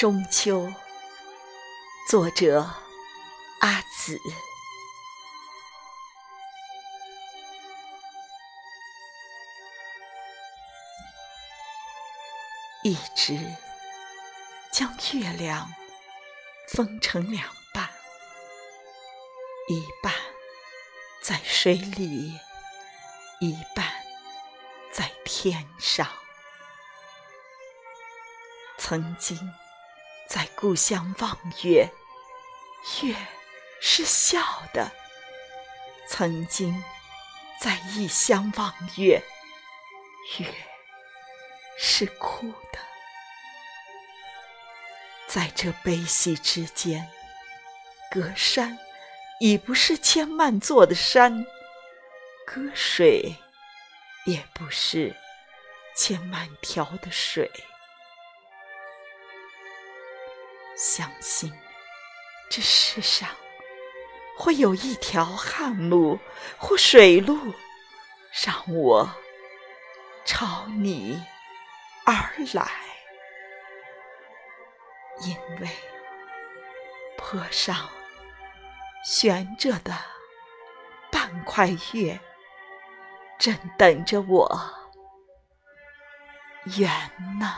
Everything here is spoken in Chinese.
中秋，作者阿紫。一直将月亮分成两半，一半在水里，一半在天上。曾经在故乡望月，月是笑的；曾经在异乡望月，月是哭的。在这悲喜之间，隔山已不是千万座的山，隔水也不是千万条的水。相信这世上会有一条旱路或水路，让我朝你而来。因为坡上悬着的半块月，正等着我圆呢。